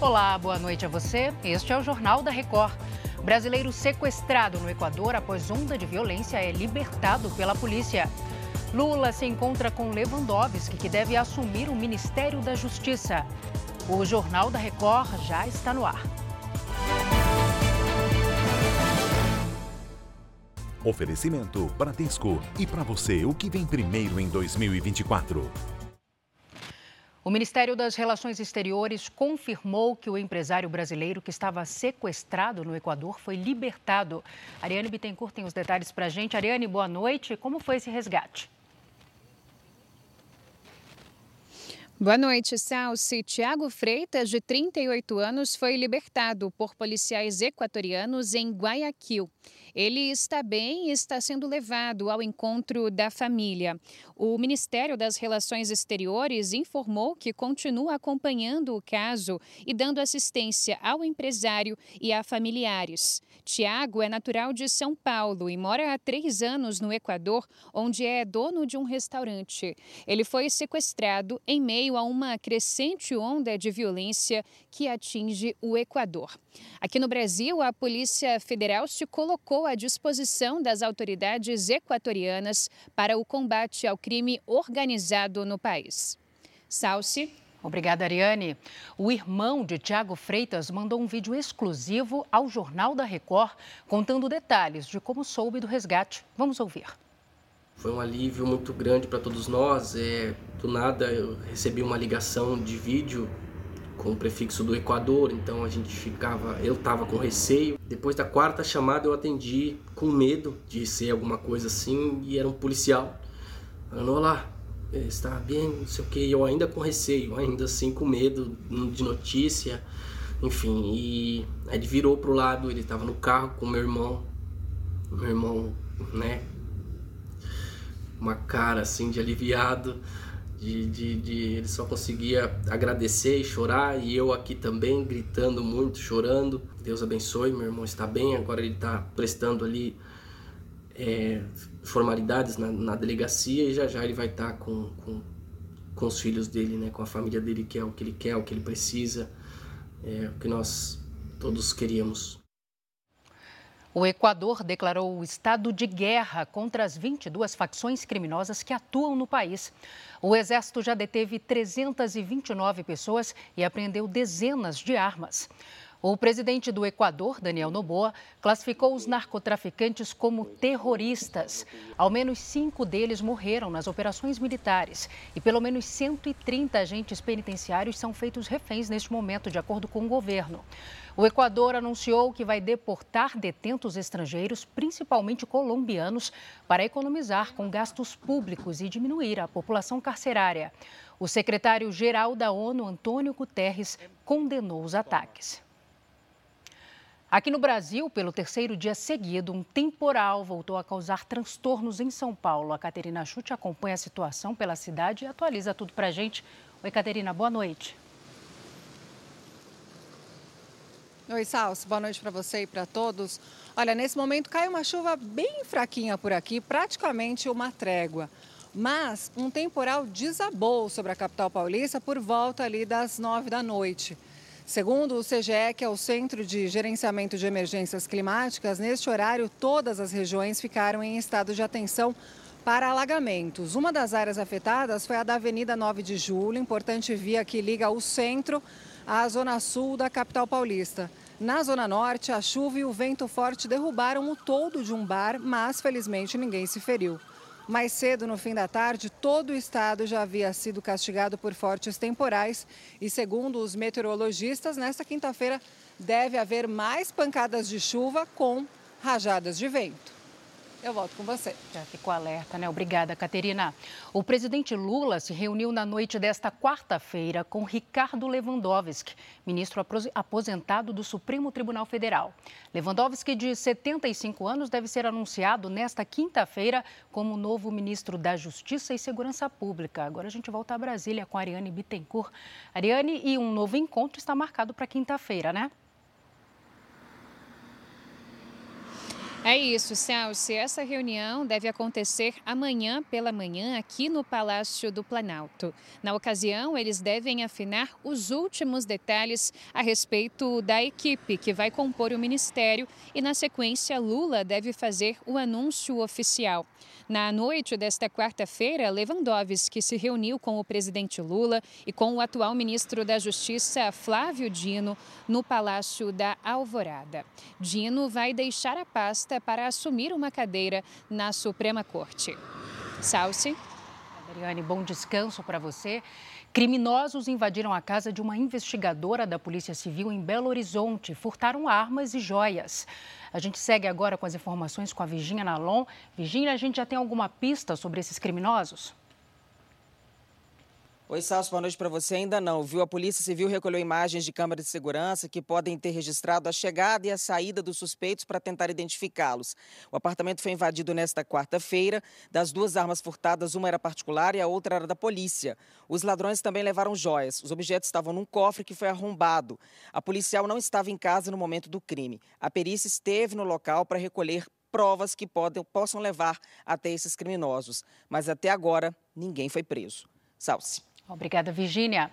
Olá, boa noite a você. Este é o Jornal da Record. Brasileiro sequestrado no Equador após onda de violência é libertado pela polícia. Lula se encontra com Lewandowski, que deve assumir o Ministério da Justiça. O Jornal da Record já está no ar. Oferecimento Bradesco. E para você, o que vem primeiro em 2024? O Ministério das Relações Exteriores confirmou que o empresário brasileiro que estava sequestrado no Equador foi libertado. Ariane Bittencourt tem os detalhes para a gente. Ariane, boa noite. Como foi esse resgate? Boa noite, Salsi. Tiago Freitas, de 38 anos, foi libertado por policiais equatorianos em Guayaquil. Ele está bem e está sendo levado ao encontro da família. O Ministério das Relações Exteriores informou que continua acompanhando o caso e dando assistência ao empresário e a familiares. Tiago é natural de São Paulo e mora há três anos no Equador, onde é dono de um restaurante. Ele foi sequestrado em meio a uma crescente onda de violência que atinge o Equador. Aqui no Brasil, a Polícia Federal se colocou à disposição das autoridades equatorianas para o combate ao crime organizado no país. Salsi. Obrigada, Ariane. O irmão de Tiago Freitas mandou um vídeo exclusivo ao Jornal da Record contando detalhes de como soube do resgate. Vamos ouvir. Foi um alívio muito grande para todos nós. É, do nada eu recebi uma ligação de vídeo com o prefixo do Equador, então a gente ficava, eu tava com receio. Depois da quarta chamada eu atendi com medo de ser alguma coisa assim e era um policial. Falando, olá, está bem, não sei o que, eu ainda com receio, ainda assim com medo de notícia, enfim, e aí ele virou pro lado, ele tava no carro com meu irmão, meu irmão, né, uma cara assim de aliviado, de, de, de, ele só conseguia agradecer e chorar e eu aqui também gritando muito, chorando. Deus abençoe, meu irmão está bem, agora ele está prestando ali é, formalidades na, na, delegacia e já já ele vai estar tá com, com, com os filhos dele, né, com a família dele, que é o que ele quer, o que ele precisa, é o que nós todos queríamos. O Equador declarou o estado de guerra contra as 22 facções criminosas que atuam no país. O Exército já deteve 329 pessoas e apreendeu dezenas de armas. O presidente do Equador, Daniel Noboa, classificou os narcotraficantes como terroristas. Ao menos cinco deles morreram nas operações militares e pelo menos 130 agentes penitenciários são feitos reféns neste momento, de acordo com o governo. O Equador anunciou que vai deportar detentos estrangeiros, principalmente colombianos, para economizar com gastos públicos e diminuir a população carcerária. O secretário-geral da ONU, Antônio Guterres, condenou os ataques. Aqui no Brasil, pelo terceiro dia seguido, um temporal voltou a causar transtornos em São Paulo. A Caterina Chute acompanha a situação pela cidade e atualiza tudo para a gente. Oi, Caterina, boa noite. Oi, Salso, boa noite para você e para todos. Olha, nesse momento cai uma chuva bem fraquinha por aqui, praticamente uma trégua. Mas um temporal desabou sobre a capital paulista por volta ali das nove da noite. Segundo o CGE, que é o Centro de Gerenciamento de Emergências Climáticas, neste horário todas as regiões ficaram em estado de atenção para alagamentos. Uma das áreas afetadas foi a da Avenida 9 de Julho, importante via que liga o centro à zona sul da capital paulista. Na zona norte, a chuva e o vento forte derrubaram o toldo de um bar, mas felizmente ninguém se feriu. Mais cedo, no fim da tarde, todo o estado já havia sido castigado por fortes temporais e, segundo os meteorologistas, nesta quinta-feira deve haver mais pancadas de chuva com rajadas de vento. Eu volto com você. Já ficou alerta, né? Obrigada, Caterina. O presidente Lula se reuniu na noite desta quarta-feira com Ricardo Lewandowski, ministro aposentado do Supremo Tribunal Federal. Lewandowski, de 75 anos, deve ser anunciado nesta quinta-feira como novo ministro da Justiça e Segurança Pública. Agora a gente volta a Brasília com a Ariane Bittencourt. Ariane, e um novo encontro está marcado para quinta-feira, né? É isso, Celso. Essa reunião deve acontecer amanhã pela manhã aqui no Palácio do Planalto. Na ocasião, eles devem afinar os últimos detalhes a respeito da equipe que vai compor o ministério e, na sequência, Lula deve fazer o anúncio oficial. Na noite desta quarta-feira, Lewandowski se reuniu com o presidente Lula e com o atual ministro da Justiça, Flávio Dino, no Palácio da Alvorada. Dino vai deixar a pasta para assumir uma cadeira na Suprema Corte. Salce. Adriane, bom descanso para você. Criminosos invadiram a casa de uma investigadora da Polícia Civil em Belo Horizonte, furtaram armas e joias. A gente segue agora com as informações com a Virginia Nalon. Virginia, a gente já tem alguma pista sobre esses criminosos? Oi, Salso, boa noite para você. Ainda não, viu? A Polícia Civil recolheu imagens de câmeras de segurança que podem ter registrado a chegada e a saída dos suspeitos para tentar identificá-los. O apartamento foi invadido nesta quarta-feira. Das duas armas furtadas, uma era particular e a outra era da polícia. Os ladrões também levaram joias. Os objetos estavam num cofre que foi arrombado. A policial não estava em casa no momento do crime. A perícia esteve no local para recolher provas que podem, possam levar até esses criminosos. Mas até agora, ninguém foi preso. Salce. Obrigada, Virgínia.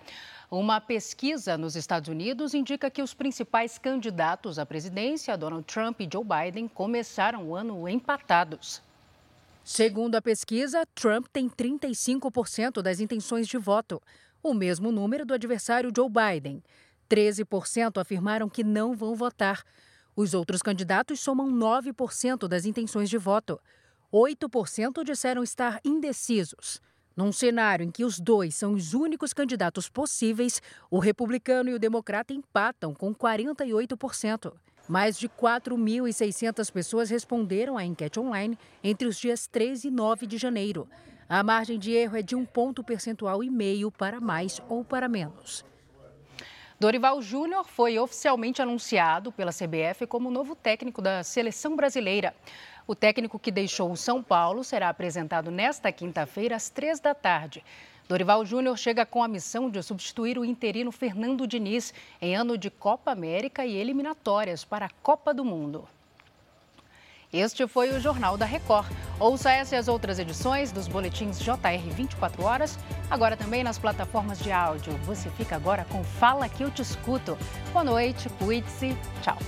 Uma pesquisa nos Estados Unidos indica que os principais candidatos à presidência, Donald Trump e Joe Biden, começaram o ano empatados. Segundo a pesquisa, Trump tem 35% das intenções de voto, o mesmo número do adversário Joe Biden. 13% afirmaram que não vão votar. Os outros candidatos somam 9% das intenções de voto. 8% disseram estar indecisos. Num cenário em que os dois são os únicos candidatos possíveis, o republicano e o democrata empatam com 48%. Mais de 4.600 pessoas responderam à enquete online entre os dias 3 e 9 de janeiro. A margem de erro é de um ponto percentual e meio para mais ou para menos. Dorival Júnior foi oficialmente anunciado pela CBF como novo técnico da seleção brasileira. O técnico que deixou o São Paulo será apresentado nesta quinta-feira, às três da tarde. Dorival Júnior chega com a missão de substituir o interino Fernando Diniz em ano de Copa América e eliminatórias para a Copa do Mundo. Este foi o Jornal da Record. Ouça essa e as outras edições dos boletins JR 24 horas, agora também nas plataformas de áudio. Você fica agora com Fala que eu te escuto. Boa noite, cuide-se. Tchau.